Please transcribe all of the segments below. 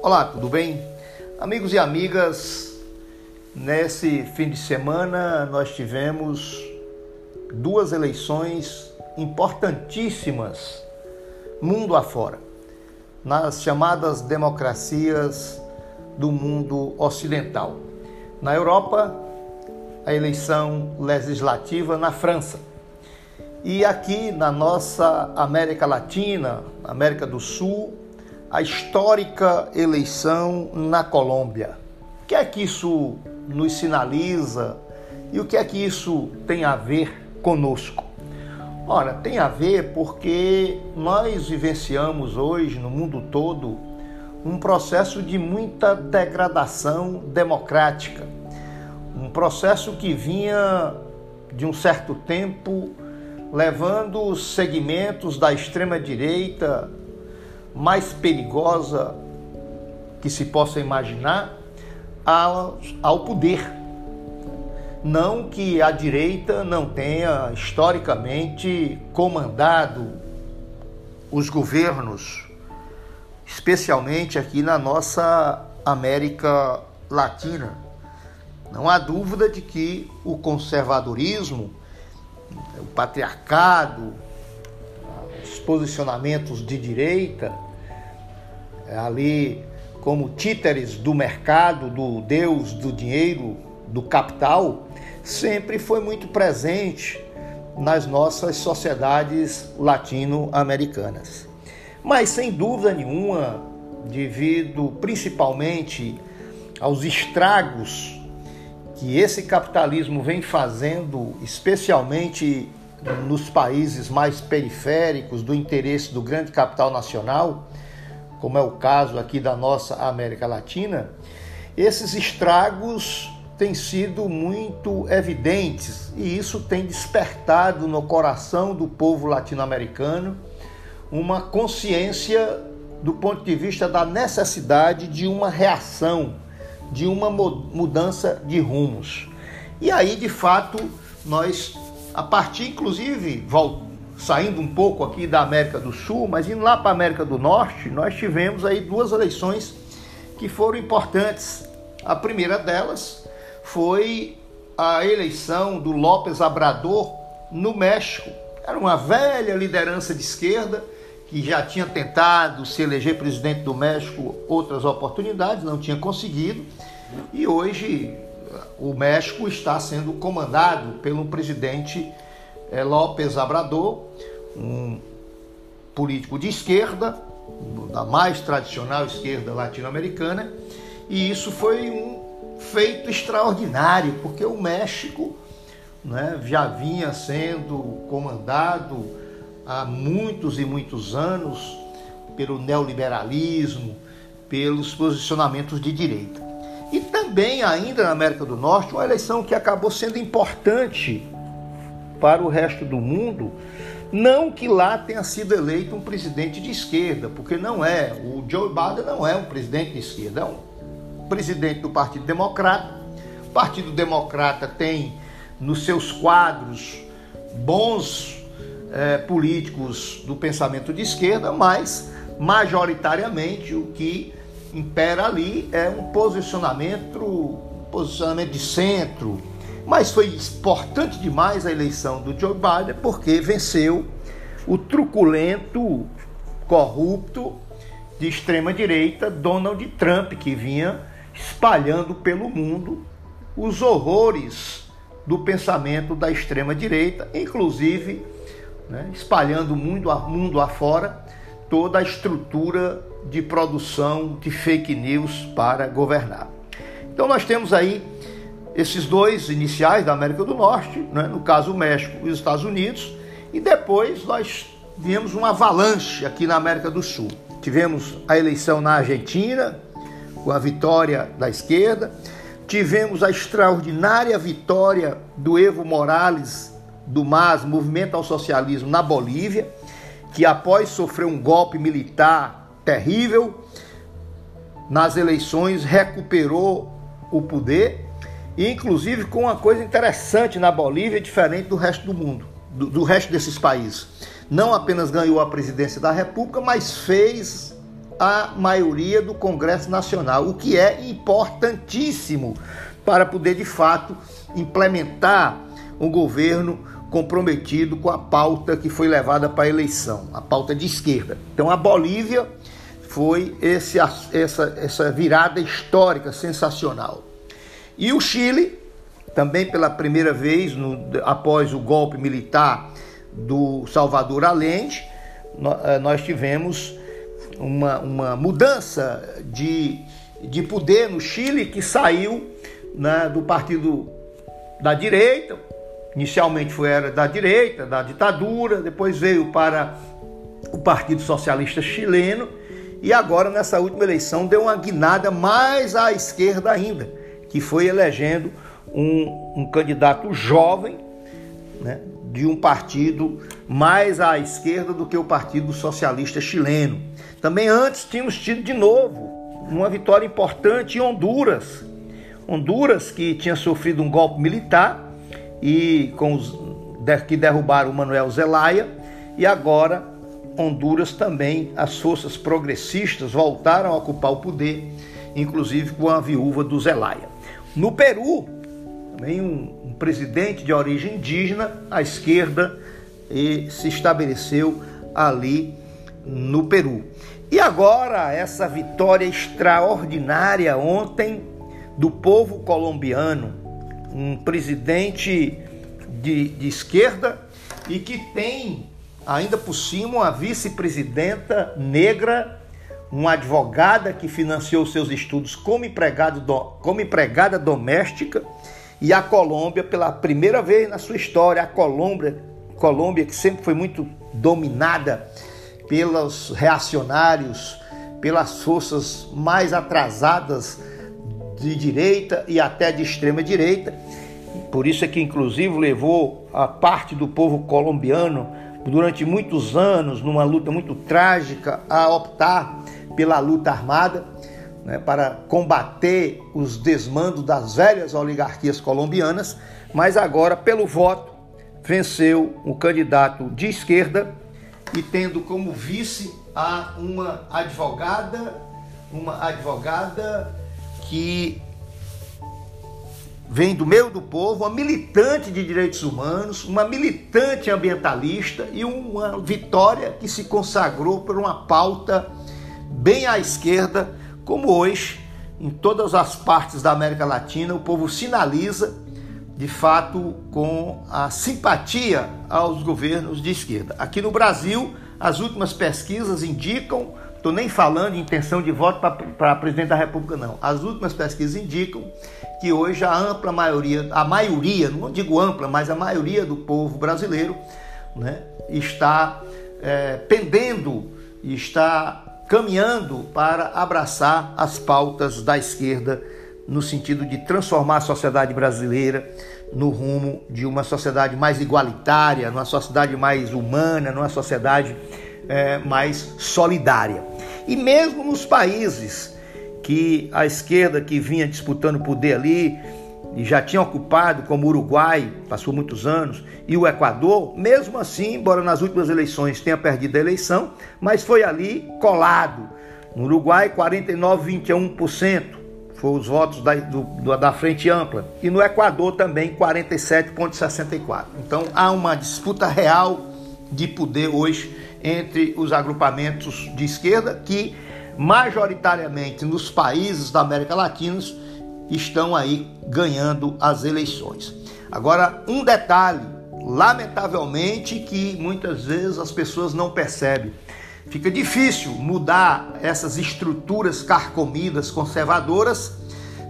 Olá, tudo bem? Amigos e amigas, nesse fim de semana nós tivemos duas eleições importantíssimas mundo afora, nas chamadas democracias do mundo ocidental. Na Europa, a eleição legislativa na França. E aqui na nossa América Latina, América do Sul, a histórica eleição na Colômbia. O que é que isso nos sinaliza e o que é que isso tem a ver conosco? Ora, tem a ver porque nós vivenciamos hoje no mundo todo um processo de muita degradação democrática, um processo que vinha de um certo tempo levando os segmentos da extrema direita mais perigosa que se possa imaginar ao, ao poder. Não que a direita não tenha historicamente comandado os governos, especialmente aqui na nossa América Latina. Não há dúvida de que o conservadorismo, o patriarcado, os posicionamentos de direita, ali como títeres do mercado, do Deus, do dinheiro, do capital, sempre foi muito presente nas nossas sociedades latino-americanas. Mas sem dúvida nenhuma, devido principalmente aos estragos que esse capitalismo vem fazendo, especialmente nos países mais periféricos do interesse do grande capital nacional, como é o caso aqui da nossa América Latina, esses estragos têm sido muito evidentes e isso tem despertado no coração do povo latino-americano uma consciência do ponto de vista da necessidade de uma reação, de uma mudança de rumos. E aí, de fato, nós a partir, inclusive, saindo um pouco aqui da América do Sul, mas indo lá para a América do Norte, nós tivemos aí duas eleições que foram importantes. A primeira delas foi a eleição do López Obrador no México. Era uma velha liderança de esquerda que já tinha tentado se eleger presidente do México outras oportunidades, não tinha conseguido. E hoje o México está sendo comandado pelo presidente López Obrador, um político de esquerda, da mais tradicional esquerda latino-americana, e isso foi um feito extraordinário, porque o México né, já vinha sendo comandado há muitos e muitos anos pelo neoliberalismo, pelos posicionamentos de direita. E também, ainda na América do Norte, uma eleição que acabou sendo importante para o resto do mundo. Não que lá tenha sido eleito um presidente de esquerda, porque não é. O Joe Biden não é um presidente de esquerda, é um presidente do Partido Democrata. O Partido Democrata tem nos seus quadros bons é, políticos do pensamento de esquerda, mas majoritariamente o que impera ali é um posicionamento, um posicionamento de centro. Mas foi importante demais a eleição do Joe Biden porque venceu o truculento, corrupto de extrema direita Donald Trump, que vinha espalhando pelo mundo os horrores do pensamento da extrema direita, inclusive né, espalhando mundo, mundo afora toda a estrutura de produção de fake news para governar. Então nós temos aí esses dois iniciais da América do Norte, né? no caso o México e os Estados Unidos, e depois nós tivemos uma avalanche aqui na América do Sul. Tivemos a eleição na Argentina, com a vitória da esquerda, tivemos a extraordinária vitória do Evo Morales, do MAS, Movimento ao Socialismo, na Bolívia, que após sofrer um golpe militar terrível, nas eleições recuperou o poder, e inclusive com uma coisa interessante na Bolívia, diferente do resto do mundo, do, do resto desses países. Não apenas ganhou a presidência da República, mas fez a maioria do Congresso Nacional, o que é importantíssimo para poder de fato implementar um governo comprometido com a pauta que foi levada para a eleição, a pauta de esquerda. Então a Bolívia foi esse, essa, essa virada histórica sensacional. E o Chile, também pela primeira vez, no, após o golpe militar do Salvador Allende, eh, nós tivemos uma, uma mudança de, de poder no Chile que saiu né, do partido da direita, inicialmente foi era da direita, da ditadura, depois veio para o Partido Socialista Chileno e agora nessa última eleição deu uma guinada mais à esquerda ainda, que foi elegendo um, um candidato jovem né, de um partido mais à esquerda do que o Partido Socialista Chileno. Também antes tínhamos tido de novo uma vitória importante em Honduras. Honduras que tinha sofrido um golpe militar e com os que derrubaram o Manuel Zelaya e agora Honduras também as forças progressistas voltaram a ocupar o poder, inclusive com a viúva do Zelaya. No Peru, também um, um presidente de origem indígena, à esquerda, e se estabeleceu ali no Peru. E agora essa vitória extraordinária ontem do povo colombiano, um presidente de, de esquerda e que tem ainda por cima uma vice-presidenta negra, uma advogada que financiou seus estudos como, empregado do, como empregada doméstica e a Colômbia pela primeira vez na sua história, a Colômbia, Colômbia que sempre foi muito dominada pelos reacionários, pelas forças mais atrasadas de direita e até de extrema direita. Por isso é que, inclusive, levou a parte do povo colombiano durante muitos anos, numa luta muito trágica, a optar pela luta armada né, para combater os desmandos das velhas oligarquias colombianas, mas agora, pelo voto, venceu o candidato de esquerda e tendo como vice a uma advogada, uma advogada que vem do meio do povo, uma militante de direitos humanos, uma militante ambientalista e uma vitória que se consagrou por uma pauta bem à esquerda, como hoje, em todas as partes da América Latina, o povo sinaliza de fato com a simpatia aos governos de esquerda. Aqui no Brasil, as últimas pesquisas indicam Estou nem falando de intenção de voto para presidente da República, não. As últimas pesquisas indicam que hoje a ampla maioria, a maioria, não digo ampla, mas a maioria do povo brasileiro né, está é, pendendo, está caminhando para abraçar as pautas da esquerda no sentido de transformar a sociedade brasileira no rumo de uma sociedade mais igualitária, numa sociedade mais humana, numa sociedade é, mais solidária. E mesmo nos países que a esquerda que vinha disputando poder ali e já tinha ocupado, como o Uruguai, passou muitos anos, e o Equador, mesmo assim, embora nas últimas eleições tenha perdido a eleição, mas foi ali colado. No Uruguai, 49,21% foram os votos da, do, da Frente Ampla. E no Equador também, 47,64%. Então há uma disputa real de poder hoje entre os agrupamentos de esquerda que majoritariamente nos países da América Latina estão aí ganhando as eleições. Agora, um detalhe, lamentavelmente, que muitas vezes as pessoas não percebem. Fica difícil mudar essas estruturas carcomidas conservadoras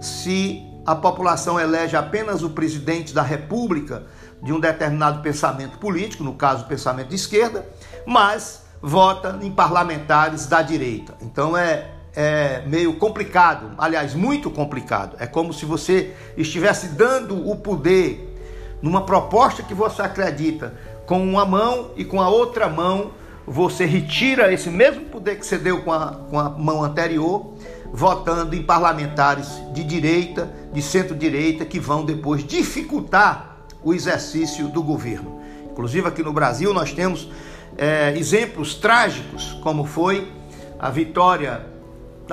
se a população elege apenas o presidente da República de um determinado pensamento político, no caso, o pensamento de esquerda, mas vota em parlamentares da direita. Então é, é meio complicado, aliás, muito complicado. É como se você estivesse dando o poder numa proposta que você acredita com uma mão e com a outra mão você retira esse mesmo poder que você deu com a, com a mão anterior, votando em parlamentares de direita, de centro-direita, que vão depois dificultar o exercício do governo. Inclusive aqui no Brasil nós temos é, exemplos trágicos, como foi a vitória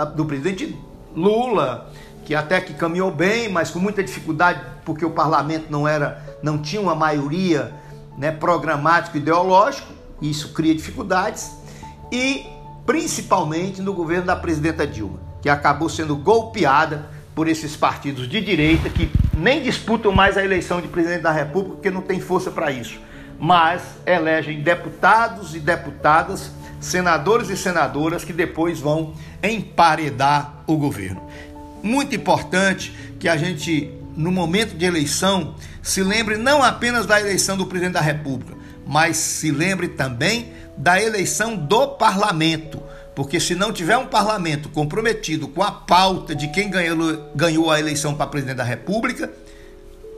do presidente Lula, que até que caminhou bem, mas com muita dificuldade, porque o parlamento não era, não tinha uma maioria né, programático ideológico, isso cria dificuldades, e principalmente no governo da presidenta Dilma, que acabou sendo golpeada por esses partidos de direita que nem disputam mais a eleição de presidente da República porque não tem força para isso, mas elegem deputados e deputadas, senadores e senadoras que depois vão emparedar o governo. Muito importante que a gente, no momento de eleição, se lembre não apenas da eleição do presidente da República, mas se lembre também da eleição do parlamento porque se não tiver um parlamento comprometido com a pauta de quem ganhou, ganhou a eleição para presidente da República,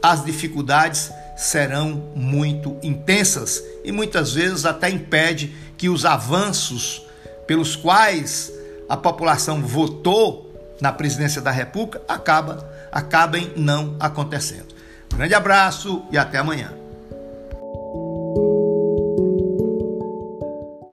as dificuldades serão muito intensas e muitas vezes até impede que os avanços pelos quais a população votou na presidência da República acaba, acabem não acontecendo. Grande abraço e até amanhã.